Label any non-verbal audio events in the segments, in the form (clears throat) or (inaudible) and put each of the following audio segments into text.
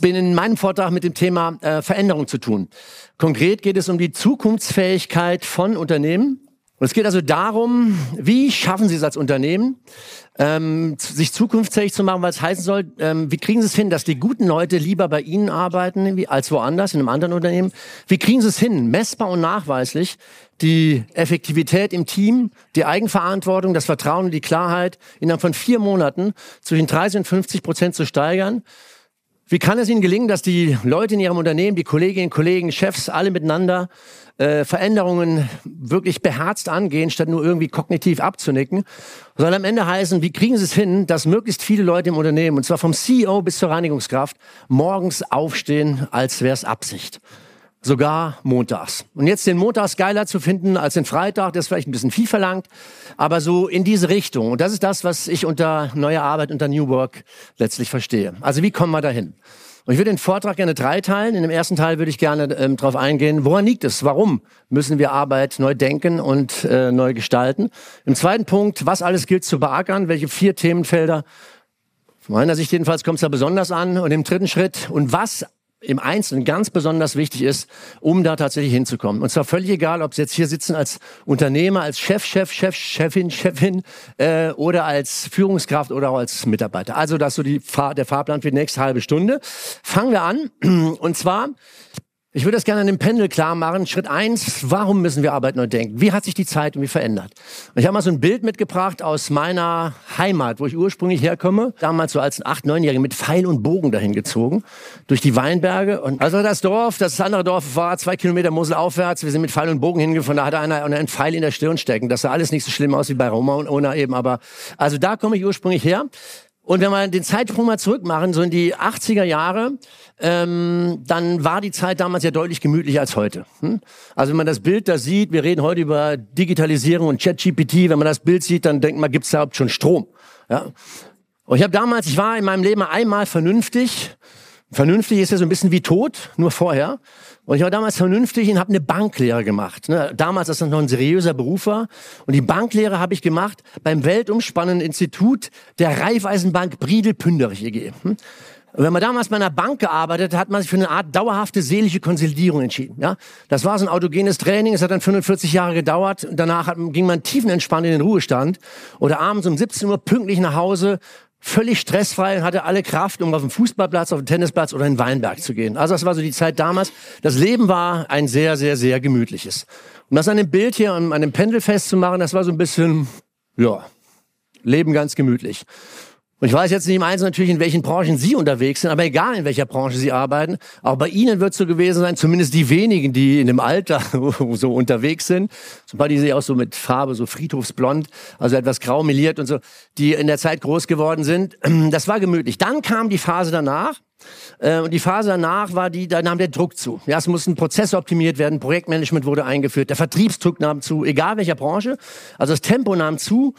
bin in meinem Vortrag mit dem Thema äh, Veränderung zu tun. Konkret geht es um die Zukunftsfähigkeit von Unternehmen. Und es geht also darum, wie schaffen Sie es als Unternehmen, ähm, sich zukunftsfähig zu machen, was heißen soll, ähm, wie kriegen Sie es hin, dass die guten Leute lieber bei Ihnen arbeiten als woanders, in einem anderen Unternehmen? Wie kriegen Sie es hin, messbar und nachweislich, die Effektivität im Team, die Eigenverantwortung, das Vertrauen und die Klarheit innerhalb von vier Monaten zwischen 30 und 50 Prozent zu steigern? Wie kann es Ihnen gelingen, dass die Leute in Ihrem Unternehmen, die Kolleginnen, Kollegen, Chefs, alle miteinander äh, Veränderungen wirklich beherzt angehen, statt nur irgendwie kognitiv abzunicken? Soll am Ende heißen, wie kriegen Sie es hin, dass möglichst viele Leute im Unternehmen, und zwar vom CEO bis zur Reinigungskraft, morgens aufstehen, als wäre es Absicht? Sogar montags. Und jetzt den Montags geiler zu finden als den Freitag, das ist vielleicht ein bisschen viel verlangt, aber so in diese Richtung. Und das ist das, was ich unter neuer Arbeit, unter New Work letztlich verstehe. Also wie kommen wir dahin? Und ich würde den Vortrag gerne drei-teilen. In dem ersten Teil würde ich gerne ähm, darauf eingehen, woran liegt es? Warum müssen wir Arbeit neu denken und äh, neu gestalten? Im zweiten Punkt, was alles gilt zu beackern? Welche vier Themenfelder? Von meiner Sicht jedenfalls kommt es da besonders an. Und im dritten Schritt, und was im Einzelnen ganz besonders wichtig ist, um da tatsächlich hinzukommen. Und zwar völlig egal, ob Sie jetzt hier sitzen als Unternehmer, als Chef, Chef, Chef, Chefin, Chefin äh, oder als Führungskraft oder auch als Mitarbeiter. Also das ist so die Fahr der Fahrplan für die nächste halbe Stunde. Fangen wir an. Und zwar ich würde das gerne an dem Pendel klar machen. Schritt eins, warum müssen wir Arbeit neu denken? Wie hat sich die Zeit irgendwie verändert? Und ich habe mal so ein Bild mitgebracht aus meiner Heimat, wo ich ursprünglich herkomme. Damals so als acht, neunjähriger mit Pfeil und Bogen dahin gezogen. Durch die Weinberge. Und also das Dorf, das andere Dorf war zwei Kilometer Mosel aufwärts. Wir sind mit Pfeil und Bogen hingefahren. Da hatte einer einen Pfeil in der Stirn stecken. Das sah alles nicht so schlimm aus wie bei Roma und Ona eben. Aber also da komme ich ursprünglich her. Und wenn wir den Zeitsprung mal zurück machen, so in die 80er Jahre, ähm, dann war die Zeit damals ja deutlich gemütlicher als heute. Hm? Also wenn man das Bild da sieht, wir reden heute über Digitalisierung und ChatGPT, wenn man das Bild sieht, dann denkt man, gibt's da überhaupt schon Strom? Ja? Und ich habe damals, ich war in meinem Leben einmal vernünftig. Vernünftig ist ja so ein bisschen wie tot, nur vorher. Und ich war damals vernünftig und habe eine Banklehre gemacht. Ne? Damals, als das noch ein seriöser Beruf war. Und die Banklehre habe ich gemacht beim weltumspannenden Institut der Raiffeisenbank Briedel-Pünderich EG. Hm? Und wenn man damals bei einer Bank gearbeitet hat, hat man sich für eine Art dauerhafte seelische Konsolidierung entschieden. Ja, das war so ein autogenes Training. Es hat dann 45 Jahre gedauert. Danach hat, ging man tiefenentspannt in den Ruhestand oder abends um 17 Uhr pünktlich nach Hause völlig stressfrei und hatte alle Kraft, um auf den Fußballplatz, auf den Tennisplatz oder in den Weinberg zu gehen. Also das war so die Zeit damals. Das Leben war ein sehr, sehr, sehr gemütliches. Um das an dem Bild hier, an dem Pendel festzumachen, das war so ein bisschen, ja, Leben ganz gemütlich. Und ich weiß jetzt nicht im Einzelnen natürlich, in welchen Branchen Sie unterwegs sind, aber egal in welcher Branche Sie arbeiten, auch bei Ihnen wird es so gewesen sein, zumindest die wenigen, die in dem Alter (laughs) so unterwegs sind, Beispiel die auch so mit Farbe, so friedhofsblond, also etwas grau meliert und so, die in der Zeit groß geworden sind. (clears throat) Das war gemütlich. Dann kam die Phase danach, äh, und die Phase danach war die, da nahm der Druck zu. Ja, es mussten Prozesse optimiert werden, Projektmanagement wurde eingeführt, der Vertriebsdruck nahm zu, egal welcher Branche. Also das Tempo nahm zu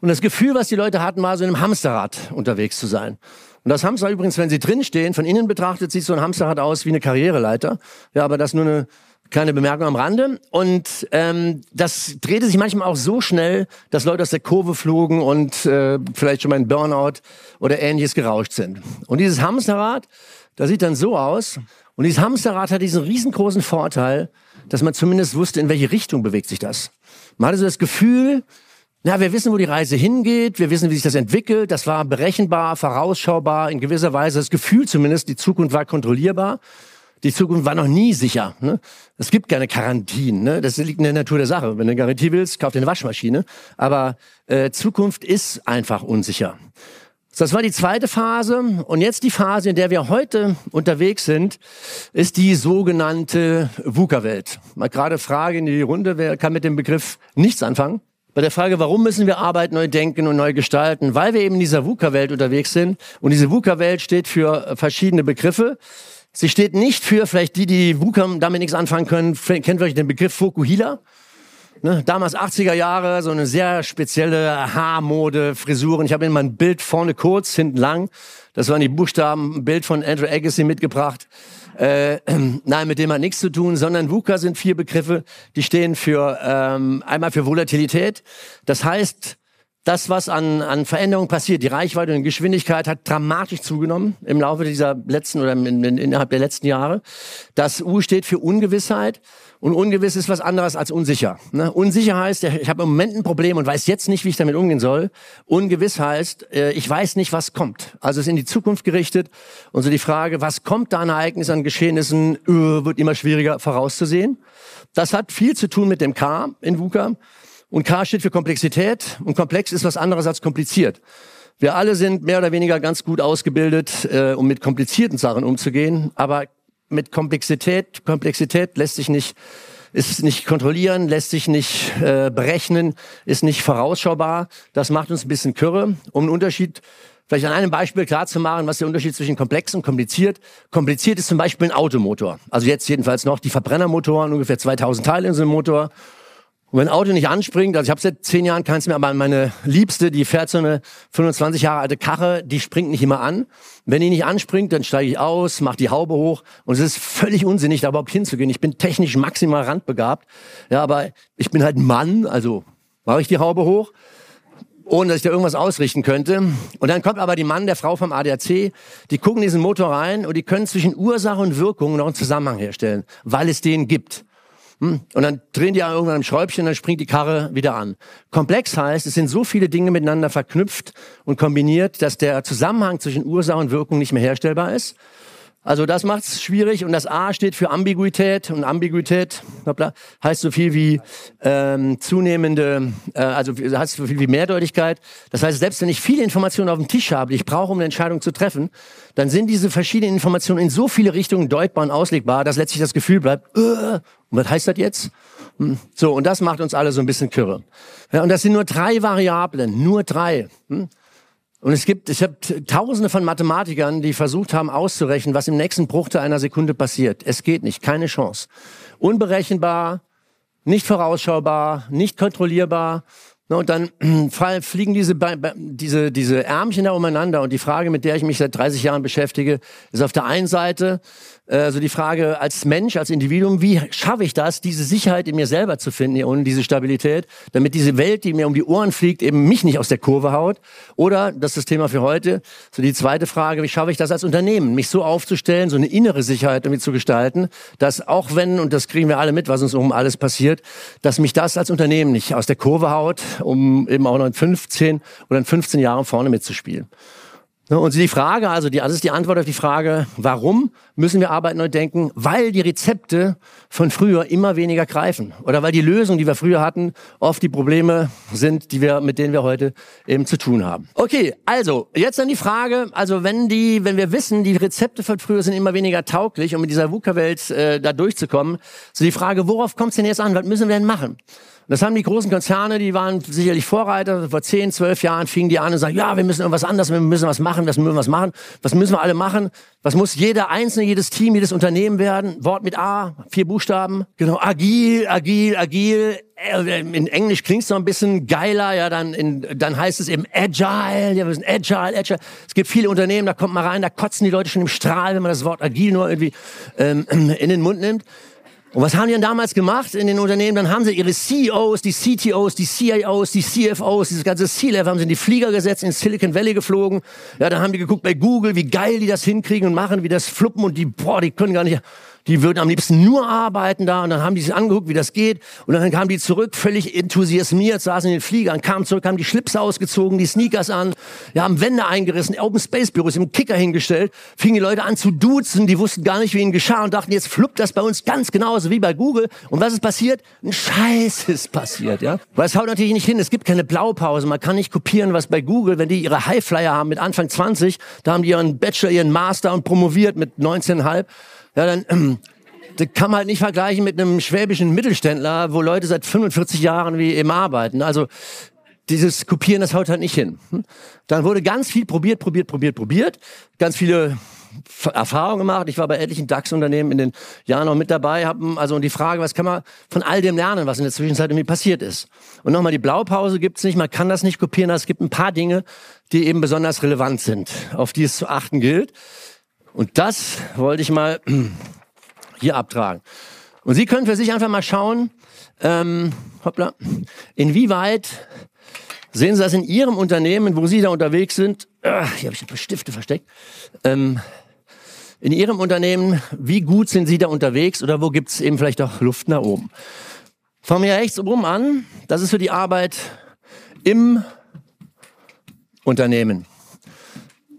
und das Gefühl, was die Leute hatten, war so in einem Hamsterrad unterwegs zu sein. Und das Hamsterrad übrigens, wenn sie drinstehen, von innen betrachtet sieht so ein Hamsterrad aus wie eine Karriereleiter. Ja, aber das nur eine kleine Bemerkung am Rande. Und ähm, das drehte sich manchmal auch so schnell, dass Leute aus der Kurve flogen und äh, vielleicht schon mal in Burnout oder ähnliches gerauscht sind. Und dieses Hamsterrad, das sieht dann so aus. Und dieses Hamsterrad hat diesen riesengroßen Vorteil, dass man zumindest wusste, in welche Richtung bewegt sich das. Man hatte so das Gefühl, ja, wir wissen, wo die Reise hingeht, wir wissen, wie sich das entwickelt, das war berechenbar, vorausschaubar, in gewisser Weise, das Gefühl zumindest, die Zukunft war kontrollierbar. Die Zukunft war noch nie sicher. Ne? Es gibt keine Garantien. Ne? Das liegt in der Natur der Sache. Wenn du eine Garantie willst, kauf dir eine Waschmaschine. Aber äh, Zukunft ist einfach unsicher. Das war die zweite Phase. Und jetzt die Phase, in der wir heute unterwegs sind, ist die sogenannte VUCA-Welt. Mal gerade Frage in die Runde, wer kann mit dem Begriff nichts anfangen? Bei der Frage, warum müssen wir Arbeit neu denken und neu gestalten? Weil wir eben in dieser VUCA-Welt unterwegs sind. Und diese VUCA-Welt steht für verschiedene Begriffe. Sie steht nicht für, vielleicht die, die VUCA damit nichts anfangen können, kennt vielleicht den Begriff Fokuhila. Ne, damals 80er Jahre, so eine sehr spezielle Haarmode, Frisuren. Ich habe immer ein Bild vorne kurz, hinten lang. Das waren die Buchstaben, ein Bild von Andrew Agassi mitgebracht. Äh, nein, mit dem hat nichts zu tun, sondern VUCA sind vier Begriffe, die stehen für ähm, einmal für Volatilität. Das heißt, das, was an, an Veränderungen passiert, die Reichweite und die Geschwindigkeit hat dramatisch zugenommen im Laufe dieser letzten oder in, in, innerhalb der letzten Jahre. Das U steht für Ungewissheit. Und ungewiss ist was anderes als unsicher. Ne? Unsicher heißt, ich habe im Moment ein Problem und weiß jetzt nicht, wie ich damit umgehen soll. Ungewiss heißt, äh, ich weiß nicht, was kommt. Also es ist in die Zukunft gerichtet. Und so die Frage, was kommt da an Ereignissen, an Geschehnissen, äh, wird immer schwieriger vorauszusehen. Das hat viel zu tun mit dem K in VUCA. Und K steht für Komplexität. Und komplex ist was anderes als kompliziert. Wir alle sind mehr oder weniger ganz gut ausgebildet, äh, um mit komplizierten Sachen umzugehen. Aber mit Komplexität. Komplexität lässt sich nicht ist nicht kontrollieren, lässt sich nicht äh, berechnen, ist nicht vorausschaubar. Das macht uns ein bisschen kürre. Um einen Unterschied vielleicht an einem Beispiel klar zu machen, was der Unterschied zwischen komplex und kompliziert. Kompliziert ist zum Beispiel ein Automotor. Also jetzt jedenfalls noch die Verbrennermotoren, ungefähr 2000 Teile in so einem Motor. Und wenn ein Auto nicht anspringt, also ich habe seit zehn Jahren keins mehr, aber meine Liebste, die fährt so eine 25 Jahre alte Karre, die springt nicht immer an. Wenn die nicht anspringt, dann steige ich aus, mache die Haube hoch und es ist völlig unsinnig, da überhaupt hinzugehen. Ich bin technisch maximal randbegabt, ja, aber ich bin halt Mann, also mache ich die Haube hoch, ohne dass ich da irgendwas ausrichten könnte. Und dann kommt aber die Mann der Frau vom ADAC, die gucken diesen Motor rein und die können zwischen Ursache und Wirkung noch einen Zusammenhang herstellen, weil es den gibt. Hm? Und dann drehen die irgendwann am Schräubchen, dann springt die Karre wieder an. Komplex heißt, es sind so viele Dinge miteinander verknüpft und kombiniert, dass der Zusammenhang zwischen Ursache und Wirkung nicht mehr herstellbar ist. Also das macht es schwierig und das A steht für Ambiguität und Ambiguität hoppla, heißt so viel wie ähm, zunehmende, äh, also heißt so viel wie Mehrdeutigkeit. Das heißt, selbst wenn ich viele Informationen auf dem Tisch habe, die ich brauche, um eine Entscheidung zu treffen, dann sind diese verschiedenen Informationen in so viele Richtungen deutbar und auslegbar, dass letztlich das Gefühl bleibt, äh, und was heißt das jetzt? Hm. So, und das macht uns alle so ein bisschen kürre. Ja, und das sind nur drei Variablen, nur drei. Hm? Und es gibt, ich habe tausende von Mathematikern, die versucht haben auszurechnen, was im nächsten Bruchteil einer Sekunde passiert. Es geht nicht, keine Chance. Unberechenbar, nicht vorausschaubar, nicht kontrollierbar. Und dann (clears throat) fliegen diese, diese, diese Ärmchen da umeinander. Und die Frage, mit der ich mich seit 30 Jahren beschäftige, ist auf der einen Seite, also die Frage als Mensch, als Individuum, wie schaffe ich das, diese Sicherheit in mir selber zu finden und diese Stabilität, damit diese Welt, die mir um die Ohren fliegt, eben mich nicht aus der Kurve haut? Oder, das ist das Thema für heute, so die zweite Frage, wie schaffe ich das als Unternehmen, mich so aufzustellen, so eine innere Sicherheit damit zu gestalten, dass auch wenn, und das kriegen wir alle mit, was uns um alles passiert, dass mich das als Unternehmen nicht aus der Kurve haut, um eben auch noch in 15 oder in 15 Jahren vorne mitzuspielen. Ne, und die Frage, also die, das ist die Antwort auf die Frage, warum müssen wir Arbeit neu denken? Weil die Rezepte von früher immer weniger greifen. Oder weil die Lösungen, die wir früher hatten, oft die Probleme sind, die wir, mit denen wir heute eben zu tun haben. Okay, also, jetzt dann die Frage, also wenn die, wenn wir wissen, die Rezepte von früher sind immer weniger tauglich, um mit dieser VUCA-Welt äh, da durchzukommen, so die Frage, worauf kommt es denn jetzt an? Was müssen wir denn machen? Das haben die großen Konzerne, die waren sicherlich Vorreiter. Vor 10, 12 Jahren fingen die an und sagen, ja, wir müssen irgendwas anderes, wir müssen was machen, wir müssen was machen. Was müssen wir alle machen? Was muss jeder Einzelne, jedes Team, jedes Unternehmen werden? Wort mit A, vier Buchstaben. Genau, agil, agil, agil. Äh, in Englisch klingt es noch ein bisschen geiler, ja, dann, in, dann heißt es eben agile, ja, wir sind agile, agile. Es gibt viele Unternehmen, da kommt man rein, da kotzen die Leute schon im Strahl, wenn man das Wort agil nur irgendwie ähm, (clears throat) in den Mund nimmt. Und was haben die dann damals gemacht in den Unternehmen? Dann haben sie ihre CEOs, die CTOs, die CIOs, die CFOs, dieses ganze C-Level haben sie in die Flieger gesetzt, ins Silicon Valley geflogen. Ja, dann haben die geguckt bei Google, wie geil die das hinkriegen und machen, wie das fluppen und die, boah, die können gar nicht, die würden am liebsten nur arbeiten da. Und dann haben die sich angeguckt, wie das geht. Und dann kamen die zurück, völlig enthusiasmiert, saßen in den Fliegern, kamen zurück, haben die Schlipse ausgezogen, die Sneakers an, ja, haben Wände eingerissen, Open Space Büros im Kicker hingestellt, fingen die Leute an zu duzen, die wussten gar nicht, wie ihnen geschah und dachten, jetzt fluppt das bei uns ganz genauso wie bei Google. Und was ist passiert? Ein Scheiß ist passiert, ja. Weil es haut natürlich nicht hin, es gibt keine Blaupause, man kann nicht kopieren, was bei Google, wenn die ihre Highflyer haben mit Anfang 20, da haben die ihren Bachelor, ihren Master und promoviert mit 19,5 ja, dann, ähm, das kann man halt nicht vergleichen mit einem schwäbischen Mittelständler, wo Leute seit 45 Jahren wie eben arbeiten. Also dieses Kopieren, das haut halt nicht hin. Hm? Dann wurde ganz viel probiert, probiert, probiert, probiert. Ganz viele Erfahrungen gemacht. Ich war bei etlichen DAX-Unternehmen in den Jahren noch mit dabei. Haben also die Frage, was kann man von all dem lernen, was in der Zwischenzeit irgendwie passiert ist. Und nochmal, die Blaupause gibt's nicht. Man kann das nicht kopieren. Es gibt ein paar Dinge, die eben besonders relevant sind, auf die es zu achten gilt. Und das wollte ich mal hier abtragen. Und Sie können für sich einfach mal schauen, ähm, hoppla, inwieweit sehen Sie das in Ihrem Unternehmen, wo Sie da unterwegs sind? Ah, hier habe ich ein paar Stifte versteckt. Ähm, in Ihrem Unternehmen, wie gut sind Sie da unterwegs oder wo gibt es eben vielleicht auch Luft nach oben? Fangen wir rechts oben an. Das ist für die Arbeit im Unternehmen.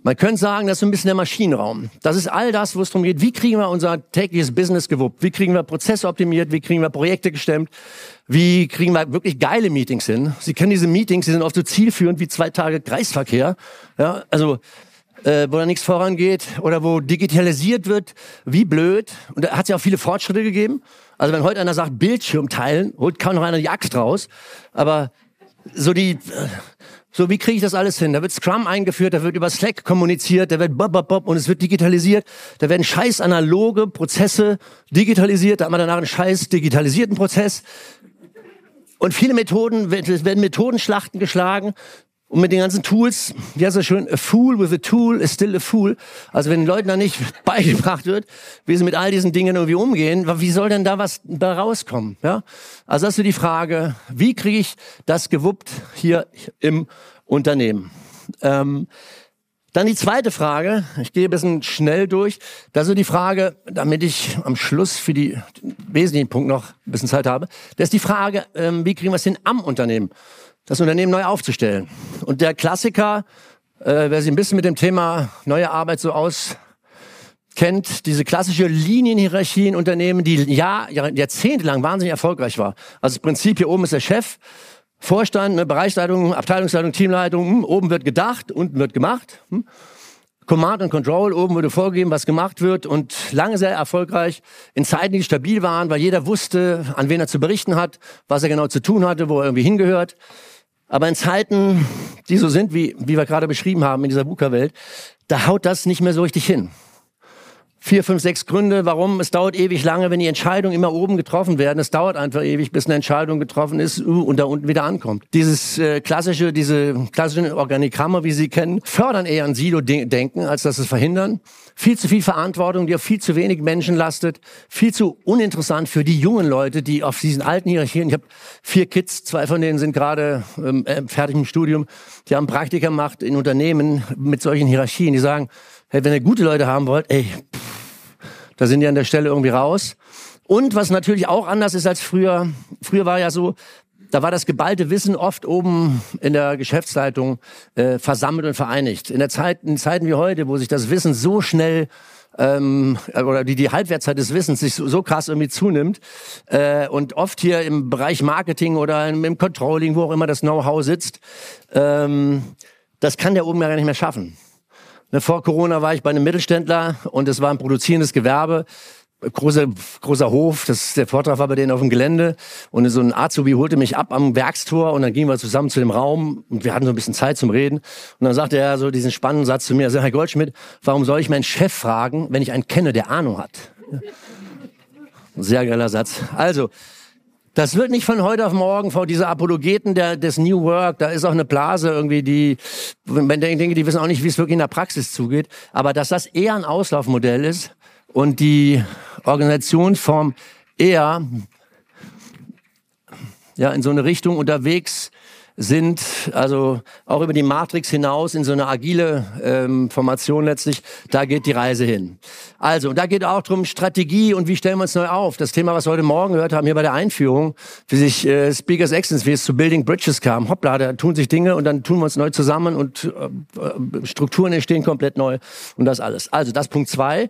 Man könnte sagen, das ist so ein bisschen der Maschinenraum. Das ist all das, wo es darum geht, wie kriegen wir unser tägliches Business gewuppt? Wie kriegen wir Prozesse optimiert? Wie kriegen wir Projekte gestemmt? Wie kriegen wir wirklich geile Meetings hin? Sie kennen diese Meetings, die sind oft so zielführend wie zwei Tage Kreisverkehr. Ja, also äh, wo da nichts vorangeht oder wo digitalisiert wird, wie blöd. Und da hat es ja auch viele Fortschritte gegeben. Also wenn heute einer sagt, Bildschirm teilen, holt kaum noch einer die Axt raus. Aber so die, so, wie kriege ich das alles hin? Da wird Scrum eingeführt, da wird über Slack kommuniziert, da wird bob, bob, bob und es wird digitalisiert. Da werden scheiß analoge Prozesse digitalisiert, da hat man danach einen scheiß digitalisierten Prozess. Und viele Methoden, werden Methodenschlachten geschlagen. Und mit den ganzen Tools, wie heißt das schön, a fool with a tool is still a fool. Also wenn den Leuten da nicht (laughs) beigebracht wird, wie sie mit all diesen Dingen irgendwie umgehen, wie soll denn da was da rauskommen? Ja? Also das ist die Frage, wie kriege ich das gewuppt hier im Unternehmen? Ähm, dann die zweite Frage, ich gehe ein bisschen schnell durch, das ist die Frage, damit ich am Schluss für die wesentlichen Punkte noch ein bisschen Zeit habe, das ist die Frage, ähm, wie kriegen wir es hin am Unternehmen? Das Unternehmen neu aufzustellen. Und der Klassiker, äh, wer sich ein bisschen mit dem Thema neue Arbeit so auskennt, diese klassische Linienhierarchie in Unternehmen, die Jahr, jahrzehntelang wahnsinnig erfolgreich war. Also das Prinzip hier oben ist der Chef, Vorstand, ne, Bereichsleitung, Abteilungsleitung, Teamleitung, hm, oben wird gedacht, unten wird gemacht. Hm. Command und Control, oben wurde vorgegeben, was gemacht wird und lange sehr erfolgreich in Zeiten, die stabil waren, weil jeder wusste, an wen er zu berichten hat, was er genau zu tun hatte, wo er irgendwie hingehört. Aber in Zeiten, die so sind, wie, wie wir gerade beschrieben haben in dieser VUCA-Welt, da haut das nicht mehr so richtig hin vier, fünf, sechs Gründe, warum es dauert ewig lange, wenn die Entscheidungen immer oben getroffen werden. Es dauert einfach ewig, bis eine Entscheidung getroffen ist uh, und da unten wieder ankommt. Dieses äh, klassische, diese klassischen Organigramme, wie Sie kennen, fördern eher ein Silo-Denken, als dass es verhindern. Viel zu viel Verantwortung, die auf viel zu wenig Menschen lastet. Viel zu uninteressant für die jungen Leute, die auf diesen alten Hierarchien, ich habe vier Kids, zwei von denen sind gerade ähm, äh, fertig im Studium, die haben Praktika gemacht in Unternehmen mit solchen Hierarchien, die sagen, hey, wenn ihr gute Leute haben wollt, ey, da sind die an der Stelle irgendwie raus. Und was natürlich auch anders ist als früher, früher war ja so, da war das geballte Wissen oft oben in der Geschäftsleitung äh, versammelt und vereinigt. In der Zeit, in Zeiten wie heute, wo sich das Wissen so schnell ähm, oder die, die Halbwertszeit des Wissens sich so, so krass irgendwie zunimmt äh, und oft hier im Bereich Marketing oder im, im Controlling, wo auch immer das Know-how sitzt, ähm, das kann der oben ja gar nicht mehr schaffen. Ne, vor Corona war ich bei einem Mittelständler und es war ein produzierendes Gewerbe. Großer, großer Hof, das, der Vortrag war bei denen auf dem Gelände und so ein Azubi holte mich ab am Werkstor und dann gingen wir zusammen zu dem Raum und wir hatten so ein bisschen Zeit zum Reden und dann sagte er so diesen spannenden Satz zu mir, also Herr Goldschmidt, warum soll ich meinen Chef fragen, wenn ich einen kenne, der Ahnung hat? Sehr geiler Satz. Also, das wird nicht von heute auf morgen vor diese Apologeten der, des New Work, da ist auch eine Blase irgendwie, die, wenn denke, die wissen auch nicht, wie es wirklich in der Praxis zugeht. Aber dass das eher ein Auslaufmodell ist und die Organisationsform eher ja, in so eine Richtung unterwegs sind, also auch über die Matrix hinaus in so eine agile ähm, Formation letztlich, da geht die Reise hin. Also, da geht auch drum Strategie und wie stellen wir uns neu auf. Das Thema, was wir heute Morgen gehört haben, hier bei der Einführung, wie sich äh, Speakers Excellence, wie es zu Building Bridges kam. Hoppla, da tun sich Dinge und dann tun wir uns neu zusammen und äh, Strukturen entstehen komplett neu und das alles. Also, das Punkt zwei.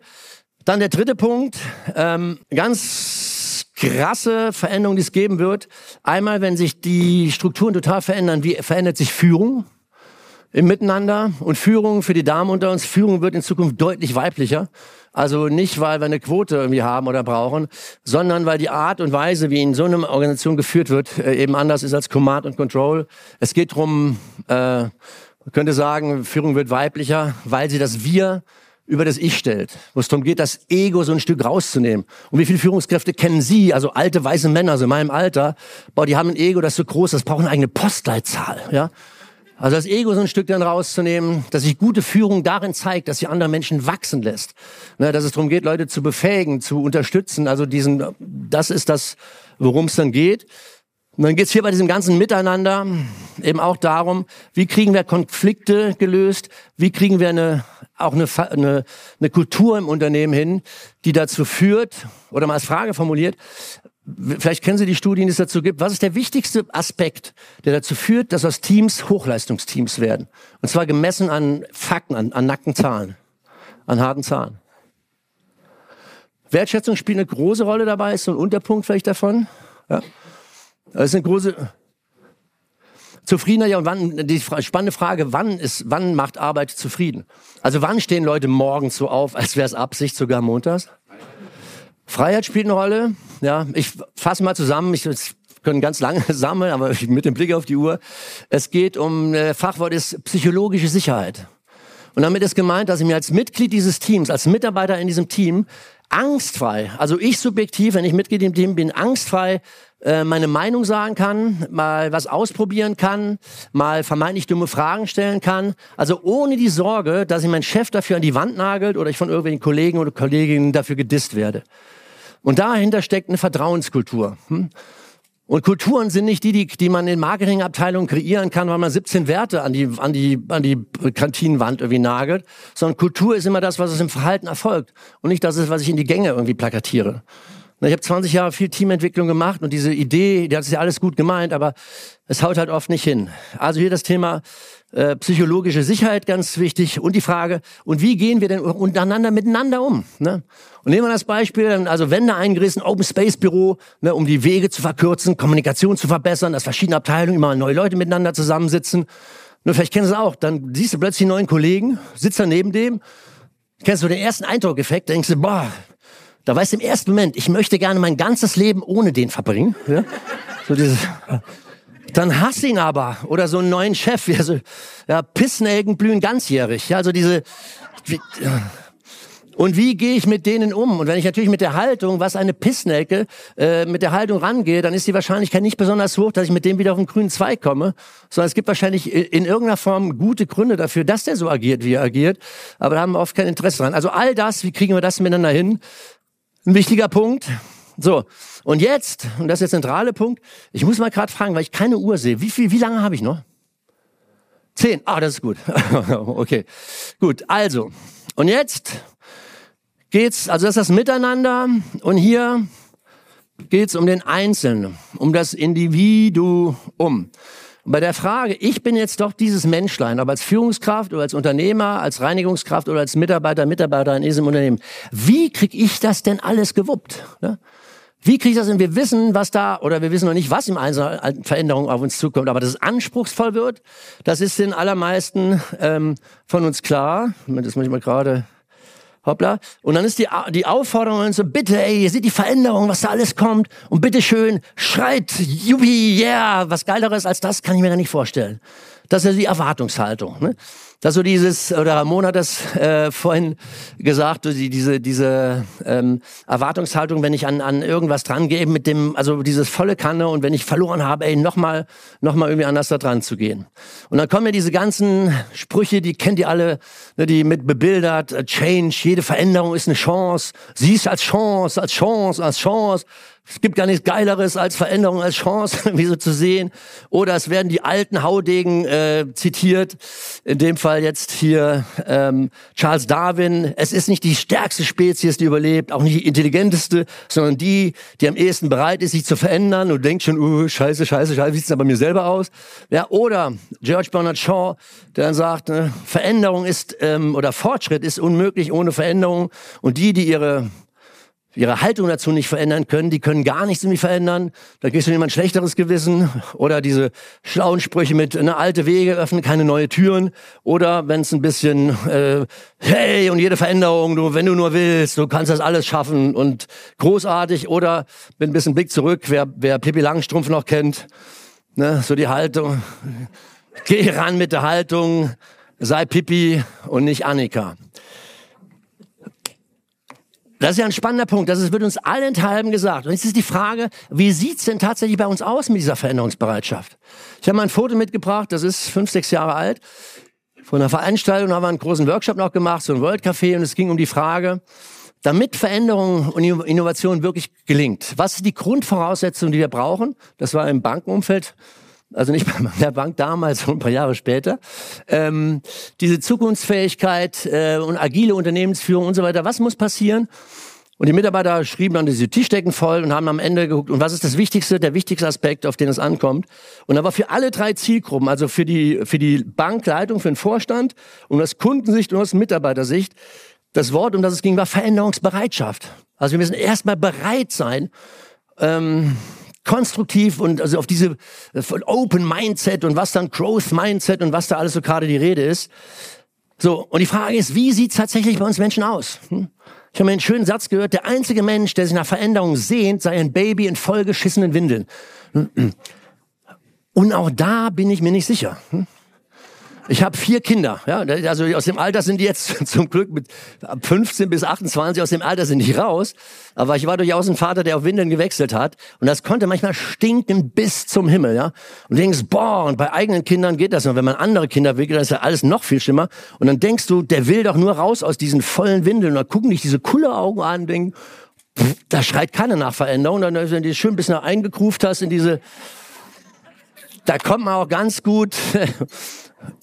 Dann der dritte Punkt, ähm, ganz krasse Veränderung, die es geben wird. Einmal, wenn sich die Strukturen total verändern, wie verändert sich Führung? im Miteinander und Führung für die Damen unter uns. Führung wird in Zukunft deutlich weiblicher. Also nicht, weil wir eine Quote irgendwie haben oder brauchen, sondern weil die Art und Weise, wie in so einer Organisation geführt wird, äh, eben anders ist als Command und Control. Es geht drum, äh, man könnte sagen, Führung wird weiblicher, weil sie das Wir über das Ich stellt, wo es darum geht, das Ego so ein Stück rauszunehmen. Und wie viele Führungskräfte kennen Sie, also alte weiße Männer, so in meinem Alter, boah, die haben ein Ego, das ist so groß, das braucht eine eigene Postleitzahl, ja. Also das Ego so ein Stück dann rauszunehmen, dass sich gute Führung darin zeigt, dass sie andere Menschen wachsen lässt. Ne, dass es darum geht, Leute zu befähigen, zu unterstützen. Also diesen, das ist das, worum es dann geht. Und dann geht es hier bei diesem ganzen Miteinander eben auch darum, wie kriegen wir Konflikte gelöst, wie kriegen wir eine, auch eine, eine, eine Kultur im Unternehmen hin, die dazu führt, oder mal als Frage formuliert, Vielleicht kennen Sie die Studien, die es dazu gibt. Was ist der wichtigste Aspekt, der dazu führt, dass aus Teams Hochleistungsteams werden? Und zwar gemessen an Fakten, an, an nackten Zahlen, an harten Zahlen. Wertschätzung spielt eine große Rolle dabei, ist so ein Unterpunkt vielleicht davon. Ja. Das ist eine große Zufriedener, ja, und wann, die spannende Frage, wann ist, wann macht Arbeit zufrieden? Also wann stehen Leute morgens so auf, als wäre es Absicht, sogar montags? Freiheit spielt eine Rolle. Ja, ich fasse mal zusammen. Ich können ganz lange (laughs) sammeln, aber mit dem Blick auf die Uhr. Es geht um, äh, Fachwort ist psychologische Sicherheit. Und damit ist gemeint, dass ich mir als Mitglied dieses Teams, als Mitarbeiter in diesem Team angstfrei, also ich subjektiv, wenn ich Mitglied im Team bin, angstfrei äh, meine Meinung sagen kann, mal was ausprobieren kann, mal vermeintlich dumme Fragen stellen kann. Also ohne die Sorge, dass ich meinen Chef dafür an die Wand nagelt oder ich von irgendwelchen Kollegen oder Kolleginnen dafür gedisst werde. Und dahinter steckt eine Vertrauenskultur. Hm? Und Kulturen sind nicht die, die, die man in Marketingabteilungen kreieren kann, weil man 17 Werte an die, an die, an die Kantinenwand irgendwie nagelt, sondern Kultur ist immer das, was es im Verhalten erfolgt und nicht das ist, was ich in die Gänge irgendwie plakatiere. Ich habe 20 Jahre viel Teamentwicklung gemacht und diese Idee, die hat ja alles gut gemeint, aber es haut halt oft nicht hin. Also hier das Thema äh, psychologische Sicherheit ganz wichtig und die Frage, und wie gehen wir denn untereinander miteinander um? Ne? Und nehmen wir das Beispiel, also Wände eingerissen, Open Space Büro, ne, um die Wege zu verkürzen, Kommunikation zu verbessern, dass verschiedene Abteilungen immer neue Leute miteinander zusammensitzen. Nur vielleicht kennen Sie es auch, dann siehst du plötzlich einen neuen Kollegen, sitzt da neben dem, kennst du den ersten Eindruck-Effekt, denkst du, boah, da weißt du im ersten Moment, ich möchte gerne mein ganzes Leben ohne den verbringen. Ja? So dieses, dann hass ihn aber. Oder so einen neuen Chef. Also, ja, Pissnelken blühen ganzjährig. Ja, also diese... Wie, und wie gehe ich mit denen um? Und wenn ich natürlich mit der Haltung, was eine Pissnelke, äh, mit der Haltung rangehe, dann ist die Wahrscheinlichkeit nicht besonders hoch, dass ich mit dem wieder auf den grünen Zweig komme, sondern es gibt wahrscheinlich in irgendeiner Form gute Gründe dafür, dass der so agiert, wie er agiert. Aber da haben wir oft kein Interesse dran. Also all das, wie kriegen wir das miteinander hin? Ein wichtiger Punkt. So, und jetzt, und das ist der zentrale Punkt, ich muss mal gerade fragen, weil ich keine Uhr sehe. Wie viel, wie lange habe ich noch? Zehn. Ah, das ist gut. (laughs) okay. Gut, also. Und jetzt geht's, also das ist das Miteinander und hier geht's um den Einzelnen, um das Individuum. Bei der Frage, ich bin jetzt doch dieses Menschlein, ob als Führungskraft oder als Unternehmer, als Reinigungskraft oder als Mitarbeiter, Mitarbeiter in diesem Unternehmen, wie kriege ich das denn alles gewuppt? Ne? Wie kriege ich das denn? Wir wissen, was da, oder wir wissen noch nicht, was im Einzelnen Veränderungen auf uns zukommt, aber dass es anspruchsvoll wird, das ist den allermeisten ähm, von uns klar. Das muss ich mal gerade hoppla. Und dann ist die, die Aufforderung so, bitte, ey, ihr seht die Veränderung, was da alles kommt. Und bitte schön, schreit, jubi, yeah, was Geileres als das kann ich mir gar nicht vorstellen. Das ist die Erwartungshaltung. Ne? Das so dieses, oder Ramon hat das äh, vorhin gesagt, die, diese, diese ähm, Erwartungshaltung, wenn ich an, an irgendwas dran gehe, mit dem, also dieses volle Kanne und wenn ich verloren habe, ey, nochmal noch mal irgendwie anders da dran zu gehen. Und dann kommen ja diese ganzen Sprüche, die kennt ihr alle, ne, die mit bebildert, äh, Change, jede Veränderung ist eine Chance, siehst als Chance, als Chance, als Chance. Es gibt gar nichts Geileres als Veränderung, als Chance, (laughs) wie so zu sehen. Oder es werden die alten Haudegen äh, zitiert. In dem Fall jetzt hier ähm, Charles Darwin. Es ist nicht die stärkste Spezies, die überlebt, auch nicht die intelligenteste, sondern die, die am ehesten bereit ist, sich zu verändern und denkt schon, uh, scheiße, scheiße, scheiße, wie sieht's denn bei mir selber aus? Ja, oder George Bernard Shaw, der dann sagt, ne, Veränderung ist ähm, oder Fortschritt ist unmöglich ohne Veränderung. Und die, die ihre ihre Haltung dazu nicht verändern können, die können gar nichts irgendwie verändern. Da gehst du jemand schlechteres Gewissen oder diese schlauen Sprüche mit eine alte Wege öffnen keine neue Türen oder wenn es ein bisschen äh, hey und jede Veränderung, du wenn du nur willst, du kannst das alles schaffen und großartig oder mit ein bisschen Blick zurück, wer wer Pippi Langstrumpf noch kennt, ne, so die Haltung, geh ran mit der Haltung, sei Pippi und nicht Annika. Das ist ja ein spannender Punkt. Das wird uns allenthalben gesagt. Und jetzt ist die Frage, wie sieht's denn tatsächlich bei uns aus mit dieser Veränderungsbereitschaft? Ich habe mal ein Foto mitgebracht, das ist fünf, sechs Jahre alt. Von einer Veranstaltung haben wir einen großen Workshop noch gemacht, so ein World Café, und es ging um die Frage, damit Veränderung und Innovation wirklich gelingt, was ist die Grundvoraussetzung, die wir brauchen? Das war im Bankenumfeld also nicht bei der Bank damals, sondern ein paar Jahre später, ähm, diese Zukunftsfähigkeit äh, und agile Unternehmensführung und so weiter, was muss passieren? Und die Mitarbeiter schrieben dann diese Tischdecken voll und haben am Ende geguckt, und was ist das Wichtigste, der wichtigste Aspekt, auf den es ankommt. Und da war für alle drei Zielgruppen, also für die, für die Bankleitung, für den Vorstand, und aus Kundensicht und aus Mitarbeitersicht, das Wort, um das es ging, war Veränderungsbereitschaft. Also wir müssen erstmal bereit sein, ähm, konstruktiv und also auf diese äh, Open Mindset und was dann Growth Mindset und was da alles so gerade die Rede ist. So, und die Frage ist, wie sieht's tatsächlich bei uns Menschen aus? Hm? Ich habe mir einen schönen Satz gehört, der einzige Mensch, der sich nach Veränderung sehnt, sei ein Baby in vollgeschissenen Windeln. Und auch da bin ich mir nicht sicher. Hm? Ich habe vier Kinder. Ja, also aus dem Alter sind die jetzt (laughs) zum Glück mit 15 bis 28 aus dem Alter sind die raus. Aber ich war durchaus ein Vater, der auf Windeln gewechselt hat. Und das konnte manchmal stinken bis zum Himmel. Ja, und du denkst, boah, und bei eigenen Kindern geht das noch. Wenn man andere Kinder wickelt, dann ist ja alles noch viel schlimmer. Und dann denkst du, der will doch nur raus aus diesen vollen Windeln. Und dann gucken dich diese coole Augen an und denken, pff, da schreit keiner nach Veränderung. Dann, wenn du dich schön bis nach eingekruft hast in diese da kommt man auch ganz gut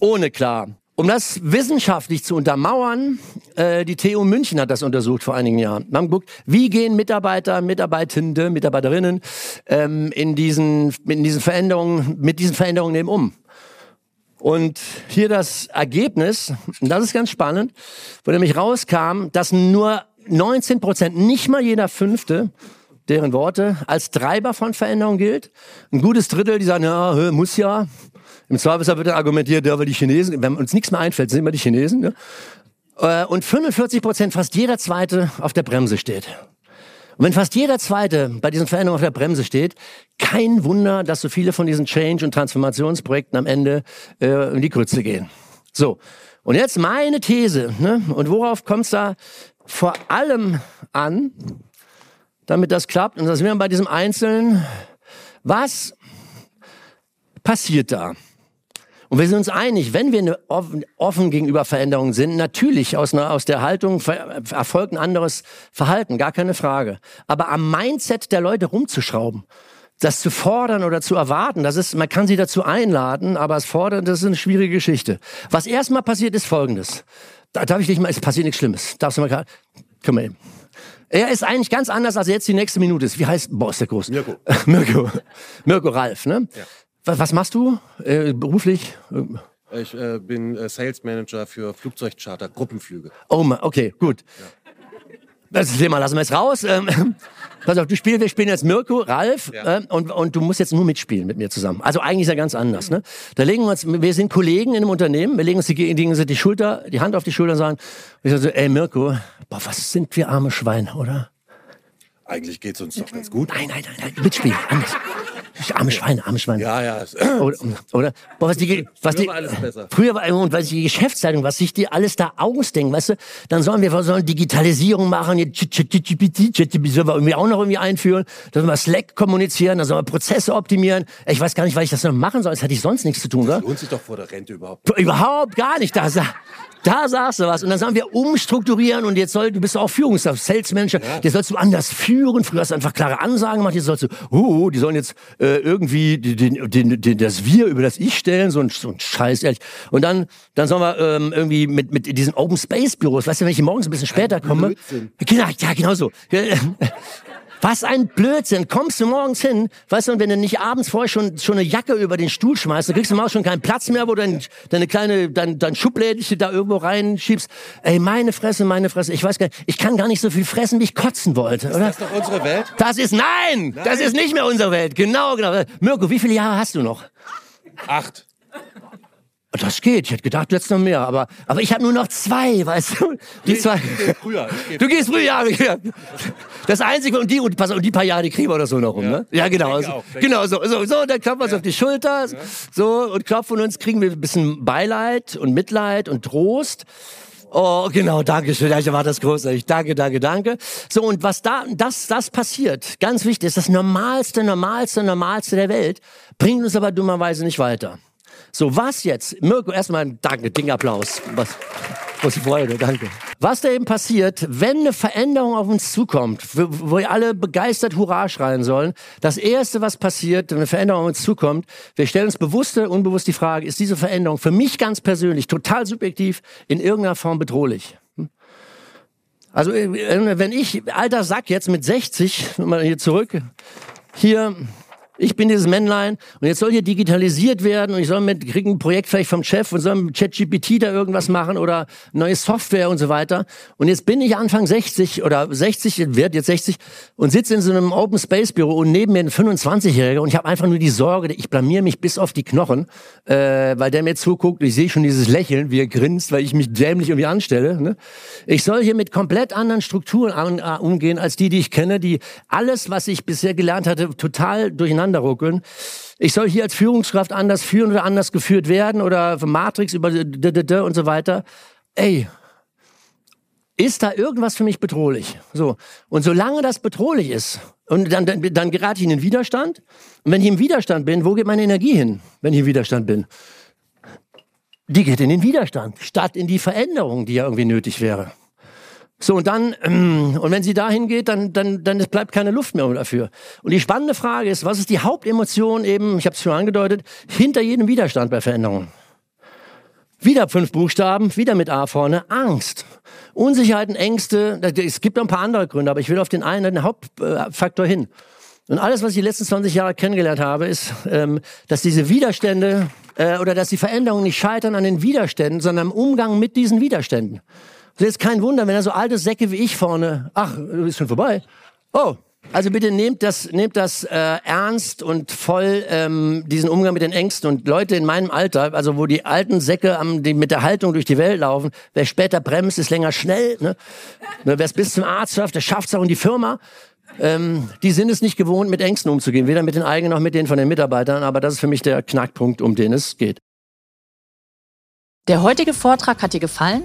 ohne klar. Um das wissenschaftlich zu untermauern, äh, die TU München hat das untersucht vor einigen Jahren. Man hat geguckt, wie gehen Mitarbeiter, Mitarbeitende, Mitarbeiterinnen ähm, in diesen in diesen Veränderungen mit diesen Veränderungen eben um. Und hier das Ergebnis, und das ist ganz spannend, wo nämlich rauskam, dass nur 19 Prozent, nicht mal jeder Fünfte, deren Worte als Treiber von Veränderung gilt. Ein gutes Drittel, die sagen, ja, muss ja, im Zweifelsfall wird dann argumentiert, ja, weil die Chinesen, wenn uns nichts mehr einfällt, sind immer die Chinesen. Ne? Und 45 Prozent, fast jeder Zweite auf der Bremse steht. Und wenn fast jeder Zweite bei diesen Veränderungen auf der Bremse steht, kein Wunder, dass so viele von diesen Change- und Transformationsprojekten am Ende äh, in die Grütze gehen. So, und jetzt meine These. Ne? Und worauf kommt es da vor allem an, damit das klappt? Und da sind wir bei diesem Einzelnen. Was passiert da? Und wir sind uns einig, wenn wir offen, offen gegenüber Veränderungen sind, natürlich aus, einer, aus der Haltung erfolgt ein anderes Verhalten, gar keine Frage. Aber am Mindset der Leute rumzuschrauben, das zu fordern oder zu erwarten, das ist, man kann sie dazu einladen, aber es fordern, das ist eine schwierige Geschichte. Was erstmal passiert, ist Folgendes. Da darf ich dich mal, es passiert nichts Schlimmes. Darfst du mal gerade, komm mal eben. Er ist eigentlich ganz anders, als er jetzt die nächste Minute ist. Wie heißt, boah, ist der groß. Mirko. (laughs) Mirko. Mirko Ralf, ne? Ja. Was, machst du äh, beruflich? Ich äh, bin äh, Sales Manager für Flugzeugcharter, Gruppenflüge. Oh, okay, gut. Ja. Das Thema lassen wir jetzt raus. Ähm, (laughs) pass auf, du spielst, wir spielen jetzt Mirko, Ralf ja. äh, und, und du musst jetzt nur mitspielen mit mir zusammen. Also eigentlich ist ja ganz anders. Ne? Da legen wir uns, wir sind Kollegen in einem Unternehmen, wir legen uns die, die, die Schulter, die Hand auf die Schulter und sagen, ich sage so, ey Mirko, boah, was sind wir arme Schweine, oder? Eigentlich geht's uns doch ganz gut. Nein, nein, nein, nein mitspielen, anders. Arme Schweine, arme Schweine. Ja, ja. Oder, oder boah, was die, was früher die, war alles besser. Früher war und was die Geschäftsleitung, was sich die alles da ausdenken, weißt du? Dann sollen wir, sollen Digitalisierung machen, jetzt sollen wir irgendwie auch noch irgendwie einführen, dann sollen wir Slack kommunizieren, dann sollen wir Prozesse optimieren. Ich weiß gar nicht, was ich das noch machen soll, das hätte ich sonst nichts zu tun, oder? Das lohnt sich doch vor der Rente überhaupt. Überhaupt gar nicht. Da, da sagst du was. Und dann sagen wir umstrukturieren und jetzt soll, du bist auch Führungskraft, Sales Manager, ja. jetzt sollst du anders führen. Früher hast du einfach klare Ansagen gemacht, jetzt sollst du, uh, die sollen jetzt äh, irgendwie den, den, den, das Wir über das Ich stellen, so ein, so ein Scheiß, ehrlich. Und dann, dann sollen wir ähm, irgendwie mit, mit diesen Open Space Büros, weißt du, wenn ich morgens ein bisschen später komme. Genau, ja, genau so. (laughs) (laughs) Was ein Blödsinn. Kommst du morgens hin, weißt du, und wenn du nicht abends vorher schon, schon eine Jacke über den Stuhl schmeißt, dann kriegst du morgens schon keinen Platz mehr, wo du dein, deine kleine, dein, dein Schublädchen da irgendwo reinschiebst. Ey, meine Fresse, meine Fresse. Ich weiß gar nicht, ich kann gar nicht so viel fressen, wie ich kotzen wollte, oder? Ist das doch unsere Welt? Das ist, nein, nein, das ist nicht mehr unsere Welt. Genau, genau. Mirko, wie viele Jahre hast du noch? Acht. Das geht. Ich hätte gedacht, du hättest noch mehr. Aber, aber ich habe nur noch zwei, weißt du? Die Nee, zwei. früher. Du gehst früher. Ja. Das Einzige, und die, und, pass, und die paar Jahre, die kriegen wir oder so noch rum, Ja. ne? Ja, genau. Denke So, auch, genau, so, so, so, dann klopfen wir uns auf die Schulter, so, und klopfen uns, kriegen wir ein bisschen Beileid und Mitleid und Trost. Oh, genau, danke schön. Ja, ich war das großartig. Danke, danke, danke. So, und was da, das, das passiert, ganz wichtig, ist das Normalste, Normalste, Normalste der Welt, bringt uns aber dummerweise nicht weiter. So, was jetzt? Mirko, erstmal ein Danke, Ding-Applaus. Was, was Freude, danke. Was da eben passiert, wenn eine Veränderung auf uns zukommt, wo, wir alle begeistert Hurra schreien sollen, das Erste, was passiert, wenn eine Veränderung auf uns zukommt, wir stellen uns bewusst oder unbewusst die Frage, ist diese Veränderung für mich ganz persönlich, total subjektiv, in irgendeiner Form bedrohlich? Hm? Also, äh, wenn ich, alter Sack, jetzt mit 60, mal hier zurück, hier, ich bin dieses Männlein und jetzt soll hier digitalisiert werden und ich soll mit, kriege ein Projekt vielleicht vom Chef und soll mit ChatGPT da irgendwas machen oder neue Software und so weiter. Und jetzt bin ich Anfang 60 oder 60, werd jetzt 60 und sitze in so einem Open Space Büro und neben mir ein 25-Jähriger und ich habe einfach nur die Sorge, ich blamier mich bis auf die Knochen, äh, weil der mir zuguckt. Ich sehe schon dieses Lächeln, wie er grinst, weil ich mich dämlich irgendwie anstelle. Ne? Ich soll hier mit komplett anderen Strukturen an, äh, umgehen als die, die ich kenne, die alles, was ich bisher gelernt hatte, total durcheinander ruckeln. Ich soll hier als Führungskraft anders führen oder anders geführt werden oder Matrix über und so weiter. Ey, ist da irgendwas für mich bedrohlich? So. Und solange das bedrohlich ist, und dann, dann, dann gerate ich in den Widerstand. Und wenn ich im Widerstand bin, wo geht meine Energie hin, wenn ich im Widerstand bin? Die geht in den Widerstand, statt in die Veränderung, die ja irgendwie nötig wäre. So, und dann, ähm, und wenn sie dahin geht, dann, dann, dann bleibt keine Luft mehr dafür. Und die spannende Frage ist, was ist die Hauptemotion eben, ich habe es schon angedeutet, hinter jedem Widerstand bei Veränderungen? Wieder fünf Buchstaben, wieder mit A vorne, Angst. Unsicherheiten, Ängste, es gibt noch ein paar andere Gründe, aber ich will auf den einen, den Hauptfaktor hin. Und alles, was ich die letzten 20 Jahre kennengelernt habe, ist, ähm, dass diese Widerstände äh, oder dass die Veränderungen nicht scheitern an den Widerständen, sondern am Umgang mit diesen Widerständen. Das ist kein Wunder, wenn da so alte Säcke wie ich vorne, ach, ist schon vorbei. Oh, also bitte nehmt das, nehmt das äh, ernst und voll ähm, diesen Umgang mit den Ängsten. Und Leute in meinem Alter, also wo die alten Säcke am, die mit der Haltung durch die Welt laufen, wer später bremst, ist länger schnell. Ne? Ne, wer es bis zum Arzt schafft, der schafft es auch in die Firma. Ähm, die sind es nicht gewohnt, mit Ängsten umzugehen, weder mit den eigenen noch mit denen von den Mitarbeitern. Aber das ist für mich der Knackpunkt, um den es geht. Der heutige Vortrag hat dir gefallen?